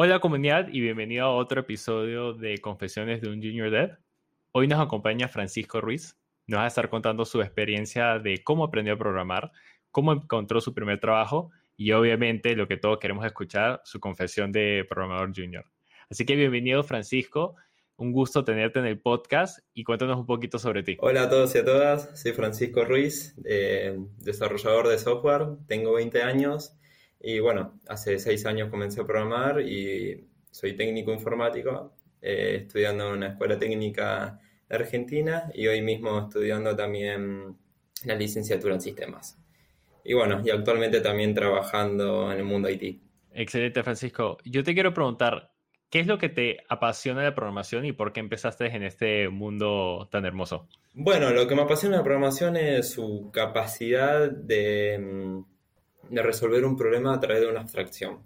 Hola comunidad y bienvenido a otro episodio de Confesiones de un Junior Dev. Hoy nos acompaña Francisco Ruiz. Nos va a estar contando su experiencia de cómo aprendió a programar, cómo encontró su primer trabajo y obviamente lo que todos queremos escuchar, su confesión de programador junior. Así que bienvenido Francisco, un gusto tenerte en el podcast y cuéntanos un poquito sobre ti. Hola a todos y a todas, soy Francisco Ruiz, eh, desarrollador de software, tengo 20 años y bueno, hace seis años comencé a programar y soy técnico informático, eh, estudiando en una escuela técnica de Argentina y hoy mismo estudiando también la licenciatura en sistemas. Y bueno, y actualmente también trabajando en el mundo IT. Excelente, Francisco. Yo te quiero preguntar, ¿qué es lo que te apasiona de la programación y por qué empezaste en este mundo tan hermoso? Bueno, lo que me apasiona de la programación es su capacidad de mm, de resolver un problema a través de una abstracción,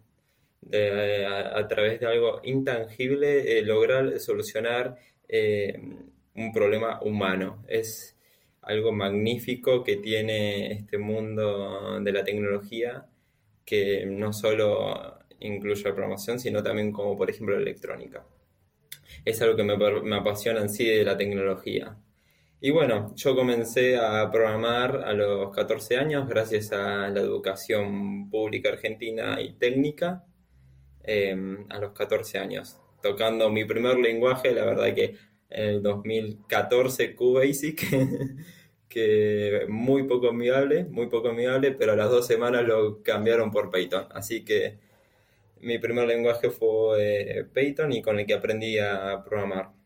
a, través de algo intangible, eh, lograr solucionar eh, un problema humano. Es algo magnífico que tiene este mundo de la tecnología, que no solo incluye la programación, sino también como por ejemplo la electrónica. Es algo que me, me apasiona en sí de la tecnología. Y bueno, yo comencé a programar a los 14 años gracias a la educación pública argentina y técnica em, a los 14 años. Tocando mi primer lenguaje, la verdad que en el 2014 QBasic, que muy poco amigable, muy poco amigable, pero a las dos semanas lo cambiaron por Python. Así que mi primer lenguaje fue eh, Python y con el que aprendí a programar.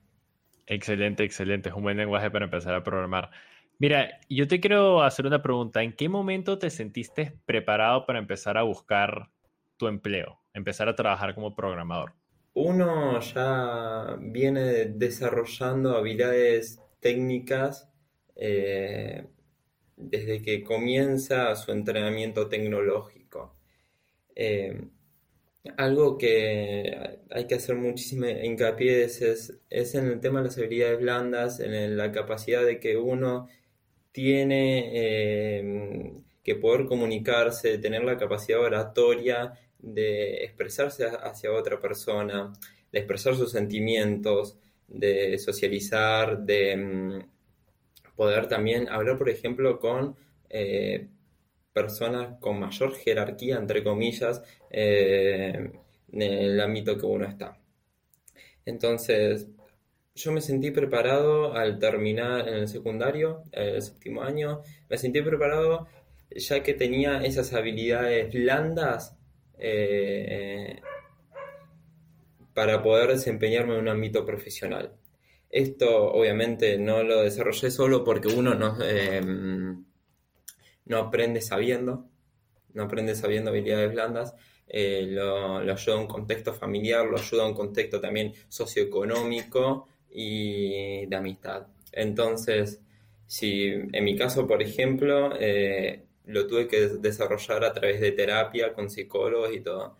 Excelente, excelente. Es un buen lenguaje para empezar a programar. Mira, yo te quiero hacer una pregunta. ¿En qué momento te sentiste preparado para empezar a buscar tu empleo, empezar a trabajar como programador? Uno ya viene desarrollando habilidades técnicas eh, desde que comienza su entrenamiento tecnológico. Eh, algo que hay que hacer muchísimo hincapié es, es, en el tema de las habilidades blandas, en la capacidad de que uno tiene eh, que poder comunicarse, tener la capacidad oratoria de expresarse hacia otra persona, de expresar sus sentimientos, de socializar, de mm, poder también hablar, por ejemplo, con eh, personas con mayor jerarquía, entre comillas, eh, en el ámbito que uno está. Entonces, yo me sentí preparado al terminar en el secundario, el séptimo año, me sentí preparado ya que tenía esas habilidades blandas eh, para poder desempeñarme en un ámbito profesional. Esto obviamente no lo desarrollé solo porque uno no, eh, no aprende sabiendo, no aprende sabiendo habilidades blandas, eh, lo, ayuda a un contexto familiar, lo ayuda a un contexto también socioeconómico y de amistad. Entonces, si en mi caso, por ejemplo, eh, lo tuve que desarrollar a través de terapia con psicólogos y todo.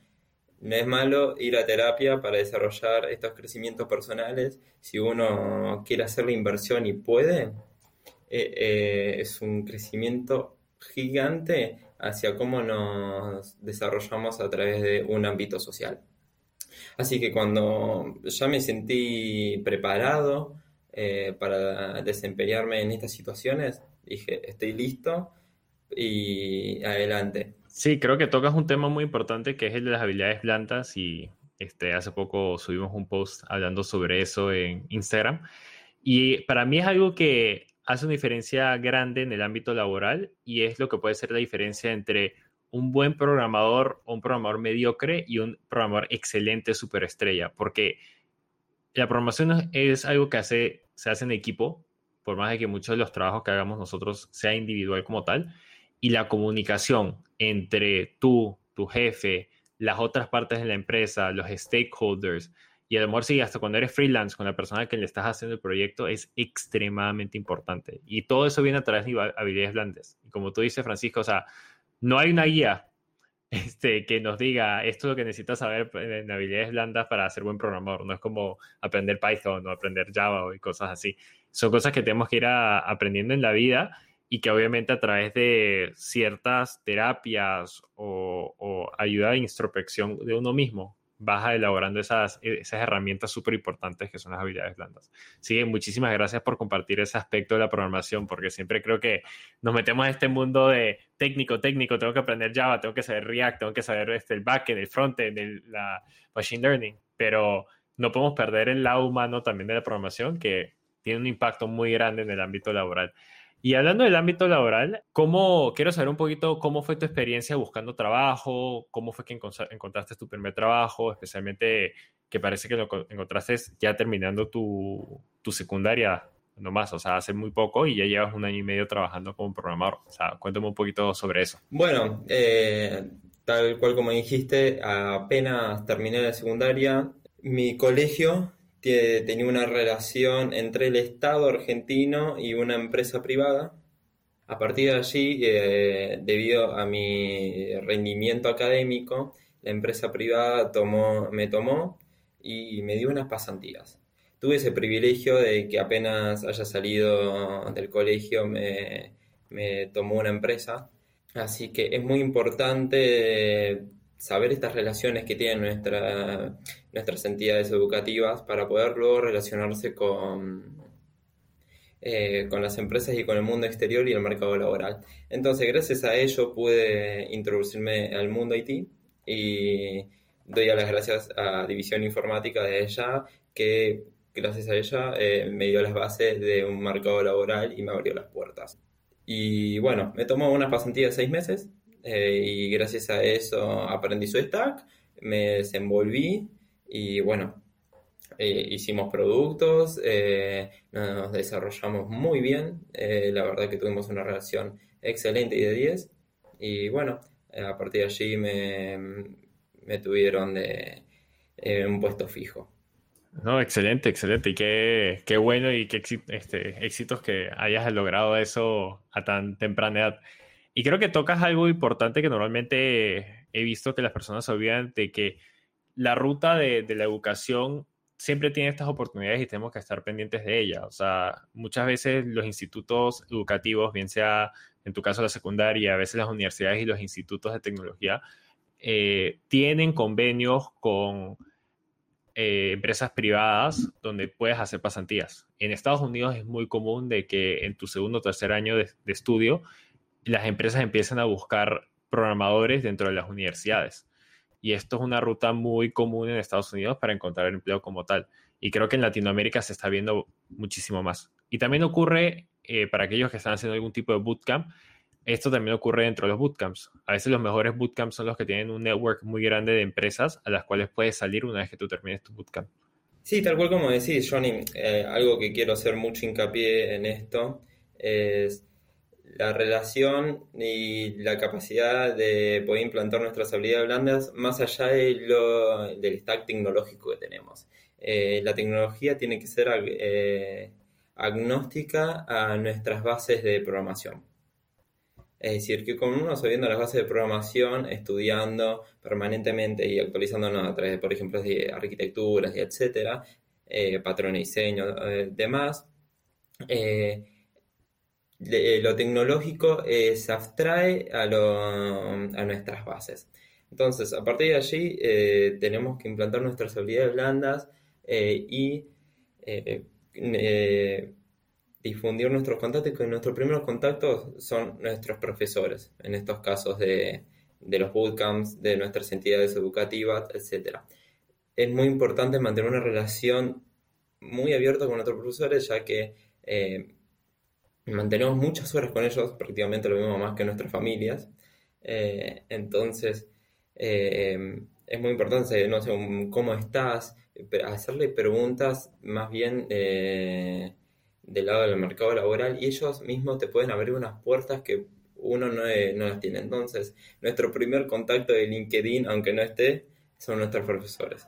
No es malo ir a terapia para desarrollar estos crecimientos personales. Si uno quiere hacer la inversión y puede, eh, es un crecimiento gigante hacia cómo nos desarrollamos a través de un ámbito social. Así que cuando ya me sentí preparado eh, para desempeñarme en estas situaciones, dije, estoy listo y adelante. Sí, creo que tocas un tema muy importante que es el de las habilidades blandas y este, hace poco subimos un post hablando sobre eso en Instagram. Y para mí es algo que hace una diferencia grande en el ámbito laboral y es lo que puede ser la diferencia entre un buen programador un programador mediocre y un programador excelente superestrella, porque la programación es algo que se hace en equipo, por más de que muchos de los trabajos que hagamos nosotros sea individual como tal, y la comunicación entre tú, tu jefe, las otras partes de la empresa, los stakeholders, y el amor, sí, hasta cuando eres freelance con la persona que le estás haciendo el proyecto es extremadamente importante. Y todo eso viene a través de habilidades blandas. Y como tú dices, Francisco, o sea, no hay una guía este, que nos diga esto es lo que necesitas saber en habilidades blandas para ser buen programador. No es como aprender Python o aprender Java y cosas así. Son cosas que tenemos que ir aprendiendo en la vida y que obviamente a través de ciertas terapias o, o ayuda de introspección de uno mismo vas elaborando esas, esas herramientas súper importantes que son las habilidades blandas. Sí, muchísimas gracias por compartir ese aspecto de la programación, porque siempre creo que nos metemos en este mundo de técnico, técnico, tengo que aprender Java, tengo que saber React, tengo que saber este, el backend, el frontend, el, la machine learning, pero no podemos perder el lado humano también de la programación, que tiene un impacto muy grande en el ámbito laboral. Y hablando del ámbito laboral, ¿cómo, quiero saber un poquito cómo fue tu experiencia buscando trabajo, cómo fue que encontraste tu primer trabajo, especialmente que parece que lo encontraste ya terminando tu, tu secundaria nomás, o sea, hace muy poco y ya llevas un año y medio trabajando como programador. O sea, cuéntame un poquito sobre eso. Bueno, eh, tal cual como dijiste, apenas terminé la secundaria, mi colegio tenía una relación entre el Estado argentino y una empresa privada. A partir de allí, eh, debido a mi rendimiento académico, la empresa privada me tomó y me dio unas pasantías. Tuve ese privilegio de que apenas haya salido del colegio me tomó una empresa. Así que es muy importante saber estas relaciones que tienen nuestra, nuestras entidades educativas para poder luego relacionarse con, eh, con las empresas y con el mundo exterior y el mercado laboral. Entonces, gracias a ello pude introducirme al mundo IT y doy las gracias a División Informática de ella, que gracias a ella eh, me dio las bases de un mercado laboral y me abrió las puertas. Y bueno, me tomó unas pasantías de seis meses eh, y gracias a eso aprendí su stack, me desenvolví y bueno, eh, hicimos productos, eh, nos desarrollamos muy bien, la verdad que tuvimos una relación excelente y de 10 y bueno, a partir de allí me, me tuvieron de un puesto fijo. No, excelente, excelente. Y qué, qué bueno y qué este, éxitos que hayas logrado eso a tan temprana edad. Y creo que tocas algo importante que normalmente he visto que las personas se olvidan de que la ruta de, la educación siempre tiene estas oportunidades y tenemos que estar pendientes de ella. O sea, muchas veces los institutos educativos, bien sea en tu caso la secundaria, a veces las universidades y los institutos de tecnología, eh, tienen convenios con eh, empresas privadas donde puedes hacer pasantías. En Estados Unidos es muy común de que en tu segundo o tercer año de estudio las empresas empiezan a buscar programadores dentro de las universidades. Y esto es una ruta muy común en Estados Unidos para encontrar empleo como tal. Y creo que en Latinoamérica se está viendo muchísimo más. Y también ocurre eh, para aquellos que están haciendo algún tipo de bootcamp, esto también ocurre dentro de los bootcamps. A veces los mejores bootcamps son los que tienen un network muy grande de empresas a las cuales puedes salir una vez que tú termines tu bootcamp. Sí, tal cual como decís, Johnny, eh, algo que quiero hacer mucho hincapié en esto es la relación y la capacidad de poder implantar nuestras habilidades blandas más allá de lo, del stack tecnológico que tenemos. Eh, la tecnología tiene que ser eh, agnóstica a nuestras bases de programación. Es decir, que con uno sabiendo las bases de programación, estudiando permanentemente y actualizándonos a través, por ejemplo, de arquitecturas y etcétera, eh, patrón de diseño, demás, eh, lo tecnológico eh, se abstrae a, nuestras bases. Entonces, a partir de allí, eh, tenemos que implantar nuestras habilidades blandas y difundir nuestros contactos, que nuestros primeros contactos son nuestros profesores, en estos casos de, de los bootcamps, de nuestras entidades educativas, etc. Es muy importante mantener una relación muy abierta con nuestros profesores, ya que mantenemos muchas horas con ellos, prácticamente lo mismo más que nuestras familias. Eh, entonces, eh, es muy importante, no sé, cómo estás, hacerle preguntas más bien eh, del lado del mercado laboral y ellos mismos te pueden abrir unas puertas que uno no, no las tiene. Entonces, nuestro primer contacto de LinkedIn, aunque no esté, son nuestros profesores.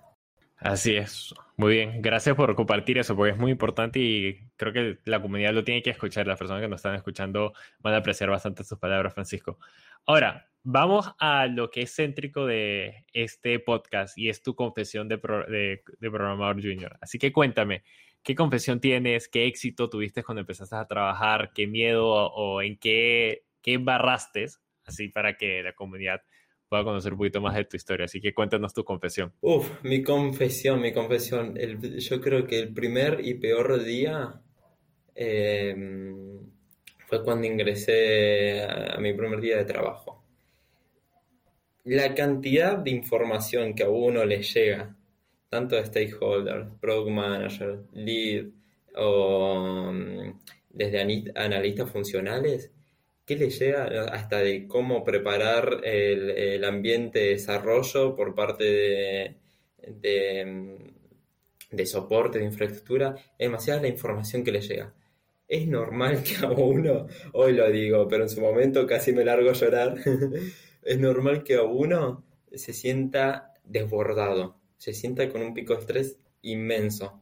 Así es. Muy bien. Gracias por compartir eso, porque es muy importante y creo que la comunidad lo tiene que escuchar. Las personas que nos están escuchando van a apreciar bastante sus palabras, Francisco. Ahora, vamos a lo que es céntrico de este podcast y es tu confesión de, de, programador junior. Así que cuéntame, ¿qué confesión tienes? ¿Qué éxito tuviste cuando empezaste a trabajar? ¿Qué miedo o, en qué, qué embarraste? Así para que la comunidad pueda conocer un poquito más de tu historia. Así que cuéntanos tu confesión. Uf, mi confesión, mi confesión. yo creo que el primer y peor día em, fue cuando ingresé a, mi primer día de trabajo. La cantidad de información que a uno le llega, tanto de stakeholders, product manager, lead o mm, desde analistas funcionales, ¿Qué le llega hasta de cómo preparar el, ambiente de desarrollo por parte de, de, soporte, de infraestructura? Es demasiada la información que le llega. Es normal que a uno, hoy lo digo, pero en su momento casi me largo a llorar, es normal que a uno se sienta desbordado, se sienta con un pico de estrés inmenso.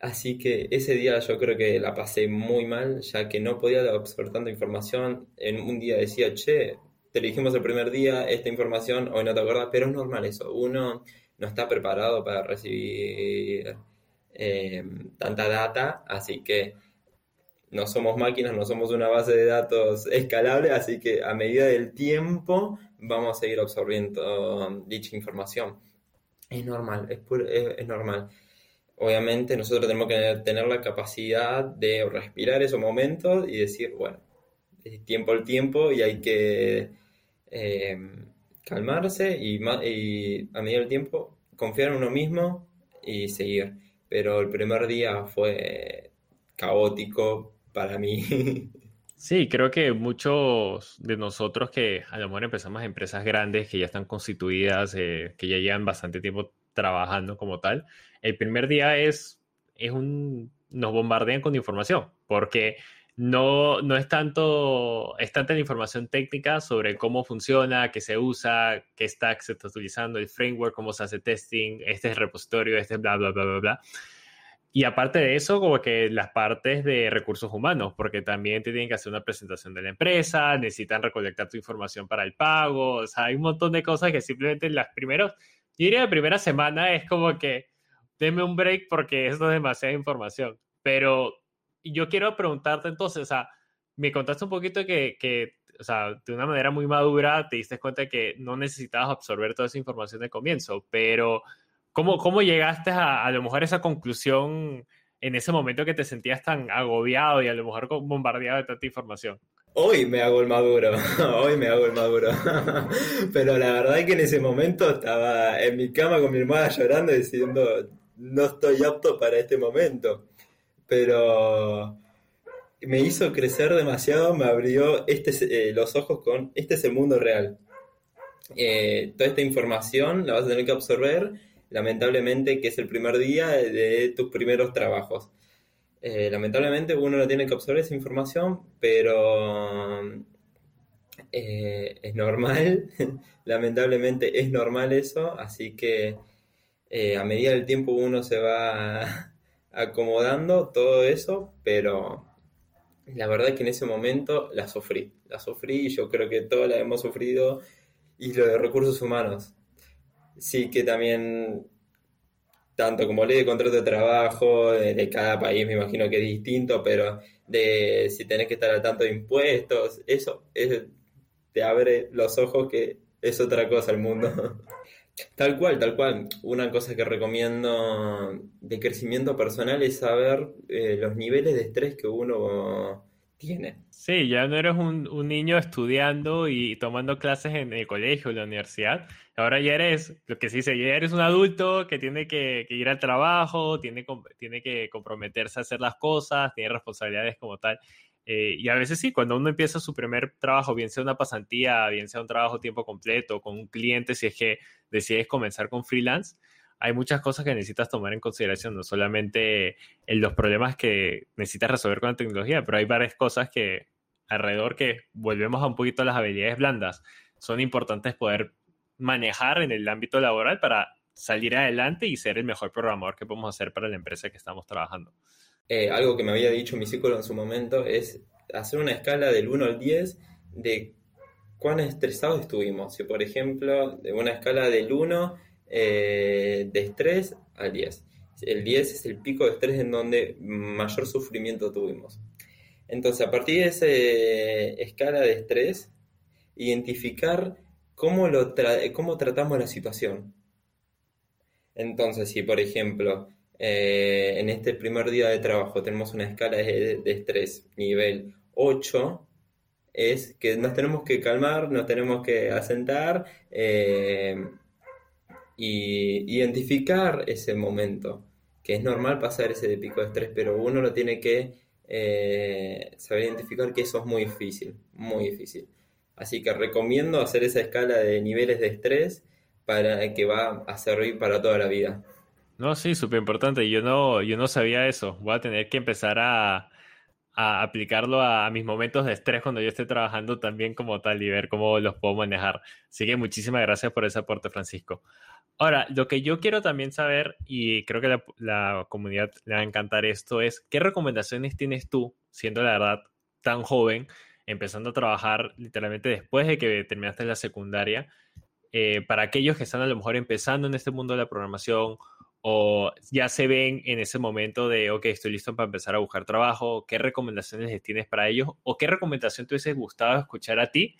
Así que ese día yo creo que la pasé muy mal, ya que no podía absorber tanta información. En un día decía, che, te dijimos el primer día esta información, hoy no te acuerdas, pero es normal eso. Uno no está preparado para recibir eh, tanta data, así que no somos máquinas, no somos una base de datos escalable, así que a medida del tiempo vamos a seguir absorbiendo dicha información. Es normal, es, es normal obviamente nosotros tenemos que tener la capacidad de respirar esos momentos y decir, bueno, tiempo al tiempo y hay que eh, calmarse y, y a medida del tiempo confiar en uno mismo y seguir. Pero el primer día fue caótico para mí. Sí, creo que muchos de nosotros que a lo mejor empezamos empresas grandes que ya están constituidas, eh, que ya llevan bastante tiempo trabajando como tal, el primer día es, es un, nos bombardean con información, porque no, no es tanto, es tanta la información técnica sobre cómo funciona, qué se usa, qué stack se está utilizando, el framework, cómo se hace testing, este es el repositorio, este es bla, bla, bla, bla, bla. Y aparte de eso, como que las partes de recursos humanos, porque también te tienen que hacer una presentación de la empresa, necesitan recolectar tu información para el pago, o sea, hay un montón de cosas que simplemente las primeros, yo diría la primera semana es como que deme un break porque esto es demasiada información. Pero yo quiero preguntarte entonces, o sea, me contaste un poquito que, que, o sea, de una manera muy madura te diste cuenta que no necesitabas absorber toda esa información de comienzo, pero ¿cómo, cómo llegaste a, a lo mejor esa conclusión en ese momento que te sentías tan agobiado y a lo mejor bombardeado de tanta información? Hoy me hago el maduro, hoy me hago el maduro. Pero la verdad es que en ese momento estaba en mi cama con mi hermana llorando diciendo, no estoy apto para este momento. Pero me hizo crecer demasiado, me abrió este, eh, los ojos con, este es el mundo real. Eh, toda esta información la vas a tener que absorber, lamentablemente, que es el primer día de tus primeros trabajos. Eh, lamentablemente uno no tiene que absorber esa información, pero es normal, lamentablemente es normal eso, así que eh, a medida del tiempo uno se va acomodando todo eso, pero la verdad es que en ese momento la sufrí, la sufrí y yo creo que todos la hemos sufrido y lo de recursos humanos. Sí que también, tanto como ley de contrato de trabajo, de, cada país me imagino que es distinto, pero de si tenés que estar al tanto de impuestos, eso te abre los ojos que es otra cosa el mundo. Tal cual, tal cual. Una cosa que recomiendo de crecimiento personal es saber eh, los niveles de estrés que uno tiene. Sí, ya no eres un, niño estudiando y tomando clases en el colegio, en la universidad. Ahora ya eres, lo que se dice, ya eres un adulto que tiene que, ir al trabajo, tiene, tiene que comprometerse a hacer las cosas, tiene responsabilidades como tal. Eh, y a veces sí, cuando uno empieza su primer trabajo, bien sea una pasantía, bien sea un trabajo tiempo completo, con un cliente, si es que decides comenzar con freelance, hay muchas cosas que necesitas tomar en consideración, no solamente en los problemas que necesitas resolver con la tecnología, pero hay varias cosas que alrededor que volvemos a un poquito a las habilidades blandas, son importantes poder manejar en el ámbito laboral para salir adelante y ser el mejor programador que podemos hacer para la empresa que estamos trabajando. Eh, algo que me había dicho mi psicólogo en su momento es hacer una escala del 1 al 10 de cuán estresados estuvimos. Si, por ejemplo, de una escala del 1 eh, de estrés al 10. El 10 es el pico de estrés en donde mayor sufrimiento tuvimos. Entonces, a partir de esa escala de estrés, identificar cómo, lo cómo tratamos la situación. Entonces, si por ejemplo, eh, en este primer día de trabajo tenemos una escala de, estrés nivel 8, es que nos tenemos que calmar, nos tenemos que asentar eh, y identificar ese momento, que es normal pasar ese de pico de estrés, pero uno lo tiene que eh, saber identificar que eso es muy difícil, muy difícil. Así que recomiendo hacer esa escala de niveles de estrés para que va a servir para toda la vida. No, sí, súper importante. Yo no, yo no sabía eso. Voy a tener que empezar a, a aplicarlo a, mis momentos de estrés cuando yo esté trabajando también como tal y ver cómo los puedo manejar. Así que muchísimas gracias por ese aporte, Francisco. Ahora, lo que yo quiero también saber, y creo que la, la comunidad le va a encantar esto, es qué recomendaciones tienes tú, siendo la verdad tan joven, empezando a trabajar literalmente después de que terminaste la secundaria, eh, para aquellos que están a lo mejor empezando en este mundo de la programación o ya se ven en ese momento de, ok, estoy listo para empezar a buscar trabajo, ¿qué recomendaciones les tienes para ellos? ¿O qué recomendación te hubiese gustado escuchar a ti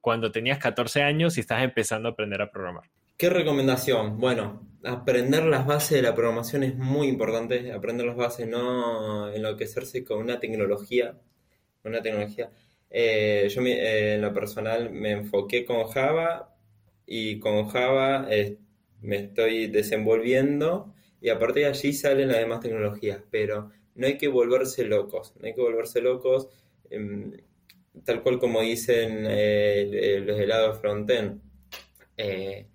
cuando tenías 14 años y estás empezando a aprender a programar? ¿Qué recomendación? Bueno, aprender las bases de la programación es muy importante, aprender las bases, no enloquecerse con una tecnología, una tecnología. Eh, yo eh, en lo personal me enfoqué con Java y con Java me estoy desenvolviendo y a partir de allí salen las demás tecnologías, pero no hay que volverse locos, no hay que volverse locos, em, tal cual como dicen eh, los helados frontend. Eh,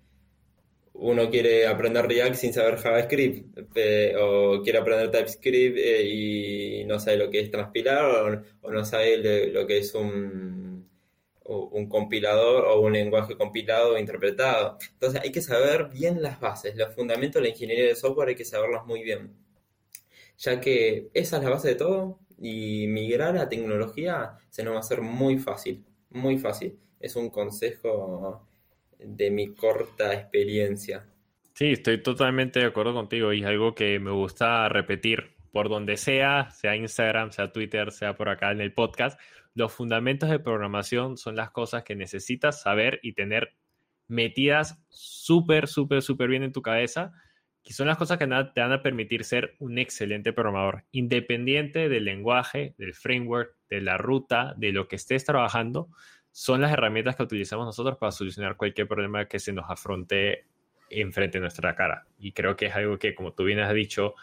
uno quiere aprender React sin saber JavaScript, o quiere aprender TypeScript eh, y no sabe lo que es transpilar, o, no sabe lo que es un, un compilador o un lenguaje compilado o interpretado. Entonces hay que saber bien las bases, los fundamentos de la ingeniería de software hay que saberlos muy bien, ya que esa es la base de todo y migrar a tecnología se nos va a hacer muy fácil, muy fácil. Es un consejo de mi corta experiencia. Sí, estoy totalmente de acuerdo contigo y es algo que me gusta repetir por donde sea, sea Instagram, sea Twitter, sea por acá en el podcast. Los fundamentos de programación son las cosas que necesitas saber y tener metidas súper, súper, súper bien en tu cabeza, y son las cosas que te van a permitir ser un excelente programador, independiente del lenguaje, del framework, de la ruta, de lo que estés trabajando son las herramientas que utilizamos nosotros para solucionar cualquier problema que se nos afronte enfrente de nuestra cara. Y creo que es algo que, como tú bien has dicho,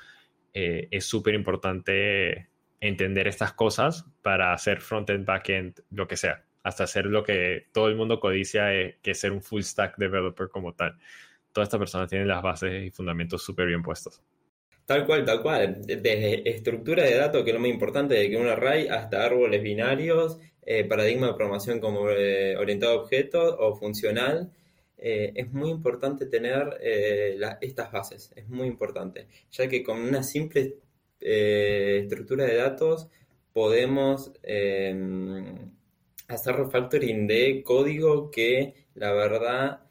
eh, es súper importante entender estas cosas para hacer front-end, back-end, lo que sea, hasta hacer lo que todo el mundo codicia, eh, que es ser un full stack developer como tal. Todas estas personas tienen las bases y fundamentos súper bien puestos. Tal cual, tal cual. Desde estructura de datos, que es lo más importante, de que un array, hasta árboles binarios, eh, paradigma de programación como eh, orientado a objetos o funcional. Eh, es muy importante tener estas bases, es muy importante, ya que con una simple estructura de datos podemos em, hacer refactoring de código que la verdad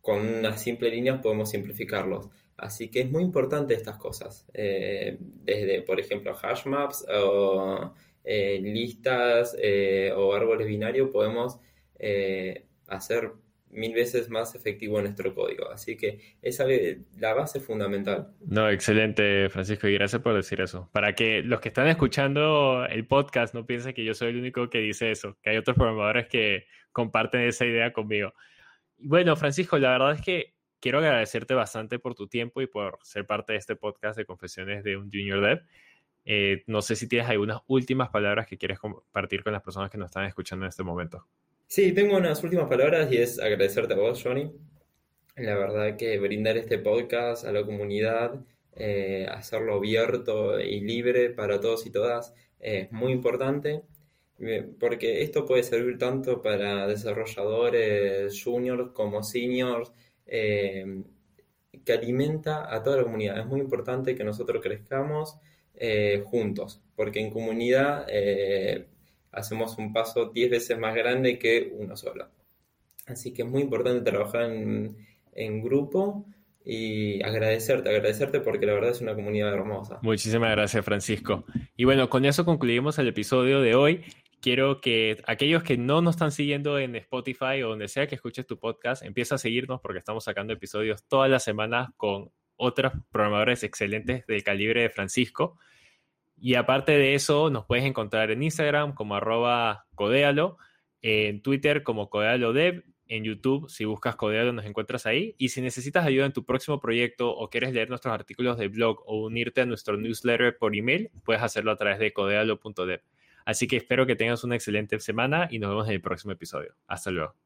con unas simples líneas podemos simplificarlos. Así que es muy importante estas cosas, desde por ejemplo hash maps o eh, listas eh, o árboles binarios podemos eh, hacer mil veces más efectivo nuestro código. Así que esa es la base fundamental. No, excelente, Francisco, y gracias por decir eso. Para que los que están escuchando el podcast no piensen que yo soy el único que dice eso, que hay otros programadores que comparten esa idea conmigo. Bueno, Francisco, la verdad es que quiero agradecerte bastante por tu tiempo y por ser parte de este podcast de Confesiones de un Junior Dev. Eh, no sé si tienes algunas últimas palabras que quieres compartir con las personas que nos están escuchando en este momento. Sí, tengo unas últimas palabras y es agradecerte a vos, Johnny. La verdad que brindar este podcast a la comunidad, eh, hacerlo abierto y libre para todos y todas es muy importante eh, porque esto puede servir tanto para desarrolladores juniors como seniors, que alimenta a toda la comunidad. Es muy importante que nosotros crezcamos eh, juntos, porque en comunidad eh, hacemos un paso 10 veces más grande que uno solo. Así que es muy importante trabajar en, en grupo y agradecerte, agradecerte porque la verdad es una comunidad hermosa. Muchísimas gracias, Francisco. Y bueno, con eso concluimos el episodio de hoy. quiero que aquellos que no nos están siguiendo en Spotify o donde sea que escuches tu podcast, empieza a seguirnos porque estamos sacando episodios todas las semanas con otros programadores excelentes del calibre de Francisco. Y aparte de eso, nos puedes encontrar en Instagram como arroba codealo, en Twitter como codealodev, en YouTube, si buscas Codealo nos encuentras ahí. Y si necesitas ayuda en tu próximo proyecto o quieres leer nuestros artículos de blog o unirte a nuestro newsletter por email, puedes hacerlo a través de codealo.dev. Así que espero que tengas una excelente semana y nos vemos en el próximo episodio. Hasta luego.